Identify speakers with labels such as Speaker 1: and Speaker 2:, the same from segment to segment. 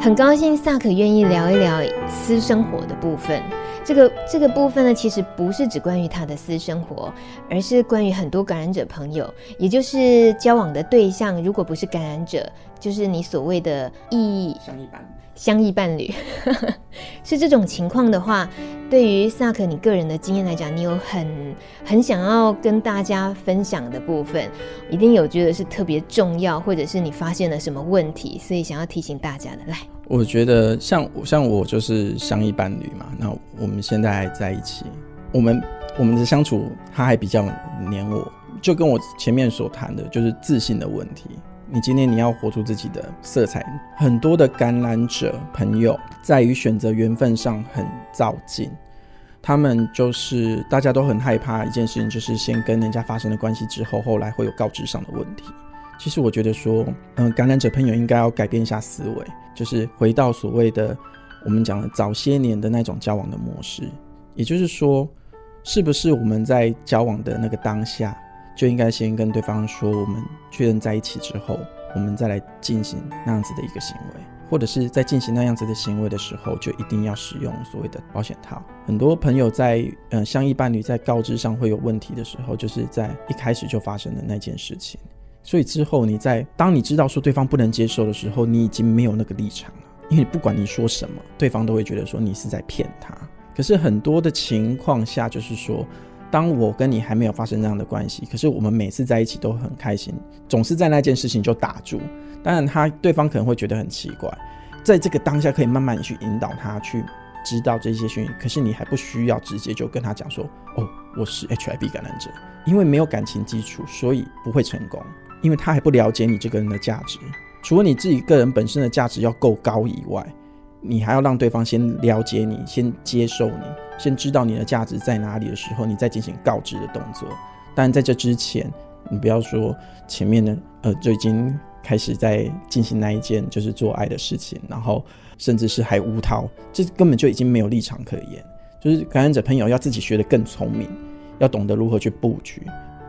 Speaker 1: 很高兴萨克愿意聊一聊私生活的部分。这个这个部分呢，其实不是只关于他的私生活，而是关于很多感染者朋友，也就是交往的对象，如果不是感染者，就是你所谓的异相异伴。相异伴侣 是这种情况的话，对于萨克你个人的经验来讲，你有很很想要跟大家分享的部分，一定有觉得是特别重要，或者是你发现了什么问题，所以想要提醒大家的，来。
Speaker 2: 我觉得像我像我就是相依伴侣嘛，那我们现在还在一起，我们我们的相处他还比较黏我，就跟我前面所谈的，就是自信的问题。你今天你要活出自己的色彩，很多的感染者朋友在于选择缘分上很躁进，他们就是大家都很害怕一件事情，就是先跟人家发生了关系之后，后来会有告知上的问题。其实我觉得说，嗯，感染者朋友应该要改变一下思维，就是回到所谓的我们讲的早些年的那种交往的模式。也就是说，是不是我们在交往的那个当下，就应该先跟对方说，我们确认在一起之后，我们再来进行那样子的一个行为，或者是在进行那样子的行为的时候，就一定要使用所谓的保险套。很多朋友在嗯相异伴侣在告知上会有问题的时候，就是在一开始就发生的那件事情。所以之后你在当你知道说对方不能接受的时候，你已经没有那个立场了，因为不管你说什么，对方都会觉得说你是在骗他。可是很多的情况下，就是说，当我跟你还没有发生这样的关系，可是我们每次在一起都很开心，总是在那件事情就打住。当然，他对方可能会觉得很奇怪，在这个当下可以慢慢去引导他去知道这些讯息，可是你还不需要直接就跟他讲说，哦，我是 HIV 感染者，因为没有感情基础，所以不会成功。因为他还不了解你这个人的价值，除了你自己个人本身的价值要够高以外，你还要让对方先了解你，先接受你，先知道你的价值在哪里的时候，你再进行告知的动作。但在这之前，你不要说前面呢，呃，就已经开始在进行那一件就是做爱的事情，然后甚至是还无套，这根本就已经没有立场可言。就是感染者朋友要自己学得更聪明，要懂得如何去布局。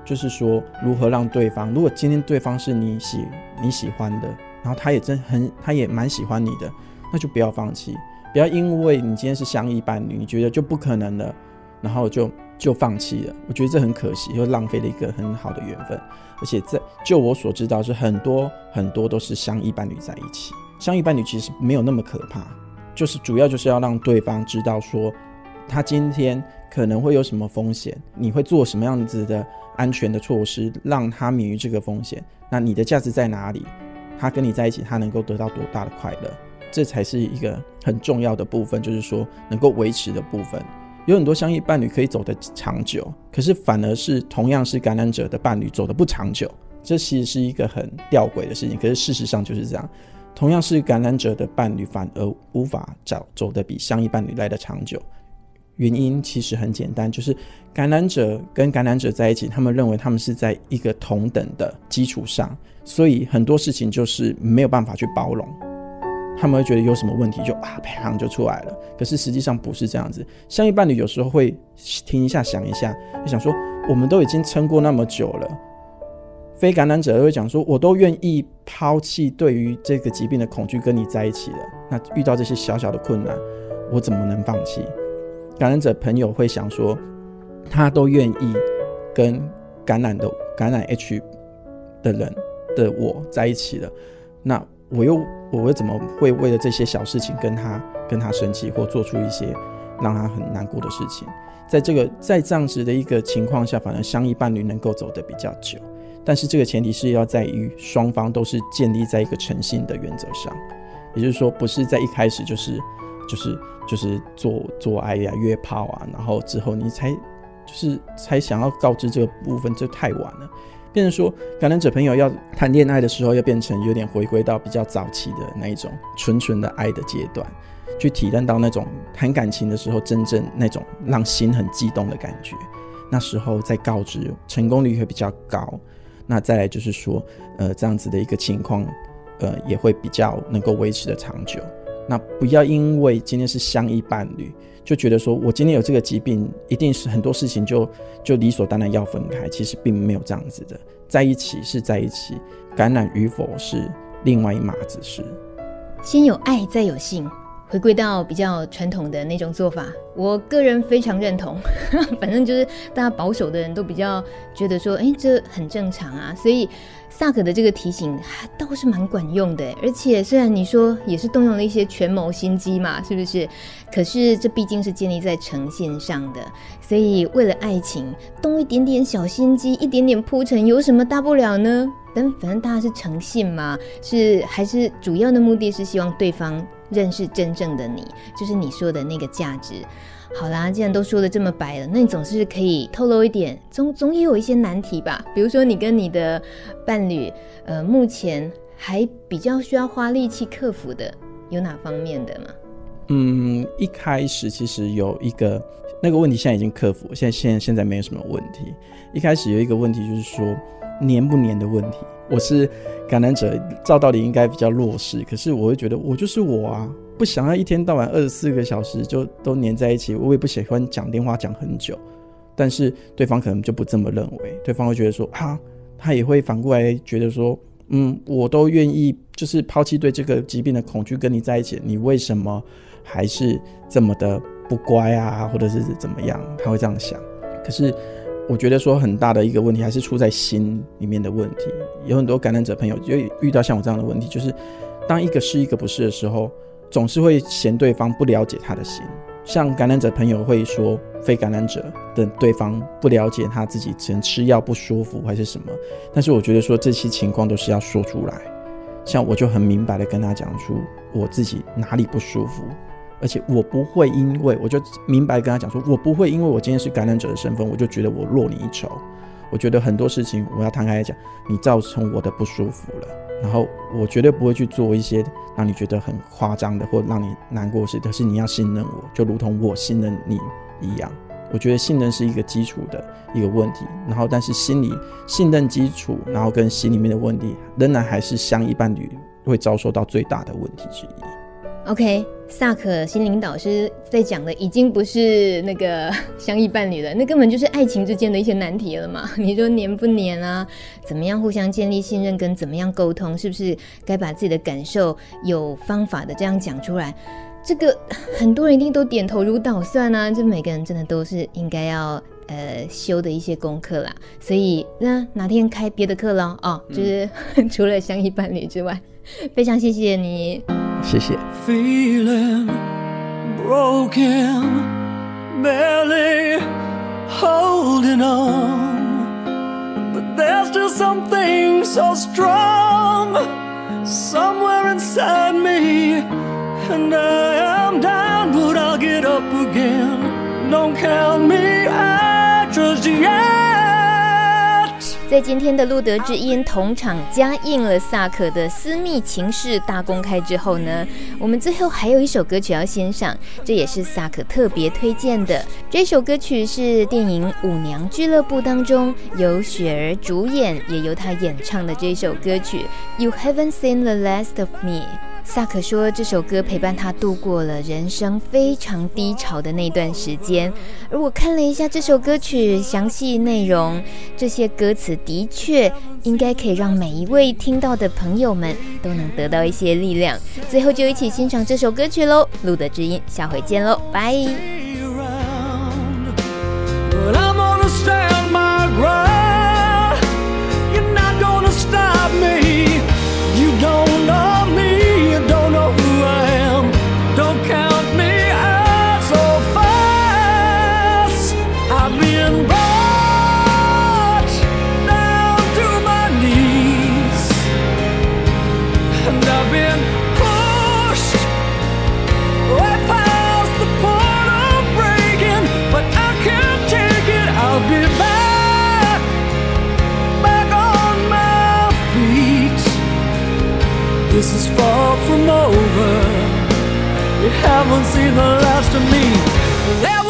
Speaker 2: 就是说，如何让对方，如果今天对方是你喜你喜欢的，然后他也真很，他也蛮喜欢你的，那就不要放弃，不要因为你今天是相依伴侣，你觉得就不可能了，然后就就放弃了。我觉得这很可惜，又浪费了一个很好的缘分。而且在就我所知道，是很多很多都是相依伴侣在一起，相依伴侣其实没有那么可怕，就是主要就是要让对方知道说，他今天可能会有什么风险，你会做什么样子的。安全的措施，让他免于这个风险。那你的价值在哪里？他跟你在一起，他能够得到多大的快乐？这才是一个很重要的部分，就是说能够维持的部分。有很多相异伴侣可以走得长久，可是反而是同样是感染者的伴侣走得不长久。这其实是一个很吊诡的事情。可是事实上就是这样，同样是感染者的伴侣，反而无法走走得比相异伴侣来得长久。原因其实很简单，就是感染者跟感染者在一起，他们认为他们是在一个同等的基础上，所以很多事情就是没有办法去包容。他们会觉得有什么问题就啊啪就出来了，可是实际上不是这样子。相异伴侣有时候会听一下想一下，就想说我们都已经撑过那么久了。非感染者会讲说，我都愿意抛弃对于这个疾病的恐惧跟你在一起了，那遇到这些小小的困难，我怎么能放弃？感染者朋友会想说，他都愿意跟感染的感染 H 的人的我在一起了，那我又我又怎么会为了这些小事情跟他跟他生气，或做出一些让他很难过的事情？在这个在这样子的一个情况下，反而相依伴侣能够走得比较久，但是这个前提是要在于双方都是建立在一个诚信的原则上，也就是说，不是在一开始就是。就是就是做做爱呀、约炮啊，然后之后你才就是才想要告知这个部分，就太晚了。变成说，感染者朋友要谈恋爱的时候，要变成有点回归到比较早期的那一种纯纯的爱的阶段，去体验到那种谈感情的时候真正那种让心很激动的感觉。那时候再告知，成功率会比较高。那再来就是说，呃，这样子的一个情况，呃，也会比较能够维持的长久。那不要因为今天是相依伴侣，就觉得说我今天有这个疾病，一定是很多事情就就理所当然要分开。其实并没有这样子的，在一起是在一起，感染与否是另外一码子事。
Speaker 1: 先有爱，再有性。回归到比较传统的那种做法，我个人非常认同。反正就是大家保守的人都比较觉得说，哎，这很正常啊。所以萨克的这个提醒还倒是蛮管用的。而且虽然你说也是动用了一些权谋心机嘛，是不是？可是这毕竟是建立在诚信上的，所以为了爱情动一点点小心机，一点点铺陈，有什么大不了呢？但反正大家是诚信嘛，是还是主要的目的是希望对方。认识真正的你，就是你说的那个价值。好啦，既然都说得这么白了，那你总是可以透露一点，总总也有一些难题吧？比如说你跟你的伴侣，呃，目前还比较需要花力气克服的，有哪方面的吗？
Speaker 2: 嗯，一开始其实有一个那个问题，现在已经克服，现在现在现在没有什么问题。一开始有一个问题就是说黏不黏的问题。我是感染者，照道理应该比较弱势，可是我会觉得我就是我啊，不想要一天到晚二十四个小时就都黏在一起，我也不喜欢讲电话讲很久，但是对方可能就不这么认为，对方会觉得说啊，他也会反过来觉得说，嗯，我都愿意就是抛弃对这个疾病的恐惧跟你在一起，你为什么还是这么的不乖啊，或者是怎么样？他会这样想，可是。我觉得说很大的一个问题还是出在心里面的问题，有很多感染者朋友就遇到像我这样的问题，就是当一个是一个不是的时候，总是会嫌对方不了解他的心。像感染者朋友会说非感染者的对方不了解他自己，只能吃药不舒服还是什么。但是我觉得说这些情况都是要说出来，像我就很明白的跟他讲出我自己哪里不舒服。而且我不会因为，我就明白跟他讲说，我不会因为我今天是感染者的身份，我就觉得我弱你一筹。我觉得很多事情我要摊开来讲，你造成我的不舒服了，然后我绝对不会去做一些让你觉得很夸张的或让你难过的事。可是你要信任我，就如同我信任你一样。我觉得信任是一个基础的一个问题，然后但是心理信任基础，然后跟心里面的问题，仍然还是相依伴侣会遭受到最大的问题之一。
Speaker 1: OK，萨可心灵导师在讲的已经不是那个 相依伴侣了，那根本就是爱情之间的一些难题了嘛。你说黏不黏啊？怎么样互相建立信任，跟怎么样沟通，是不是该把自己的感受有方法的这样讲出来？这个很多人一定都点头如捣蒜啊。这每个人真的都是应该要呃修的一些功课啦。所以那哪天开别的课了哦，就是、除了相依伴侣之外，非常谢谢你。
Speaker 2: 谢谢。
Speaker 3: Feeling broken, barely holding on, but there's still something so strong somewhere inside me, and I am down, but I'll get up again. Don't count me out just yet.
Speaker 1: 在今天的路德之音同场加映了萨可的私密情事大公开之后呢，我们最后还有一首歌曲要欣赏，这也是萨可特别推荐的。这首歌曲是电影《舞娘俱乐部》当中由雪儿主演，也由她演唱的这首歌曲《You Haven't Seen the Last of Me》。萨克说，这首歌陪伴他度过了人生非常低潮的那段时间。而我看了一下这首歌曲详细内容，这些歌词的确应该可以让每一位听到的朋友们都能得到一些力量。最后就一起欣赏这首歌曲喽！路的知音，下回见喽，拜。far from over.
Speaker 3: You haven't seen the last of me. There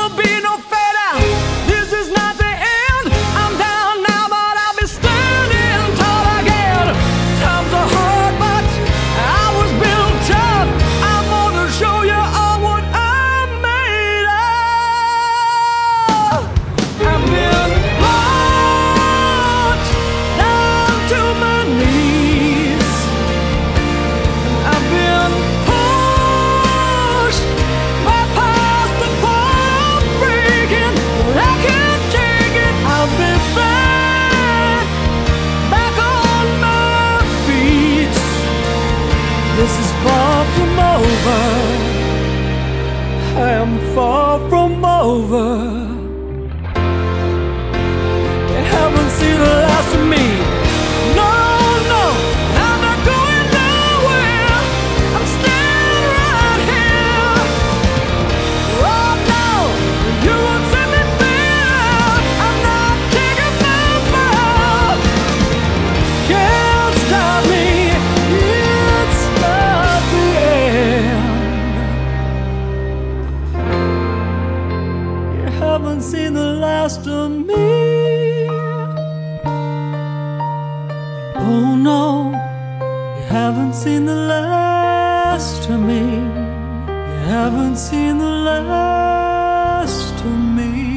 Speaker 3: this is far from over. I am far from over. know you haven't seen the last of me. You haven't seen the last of me.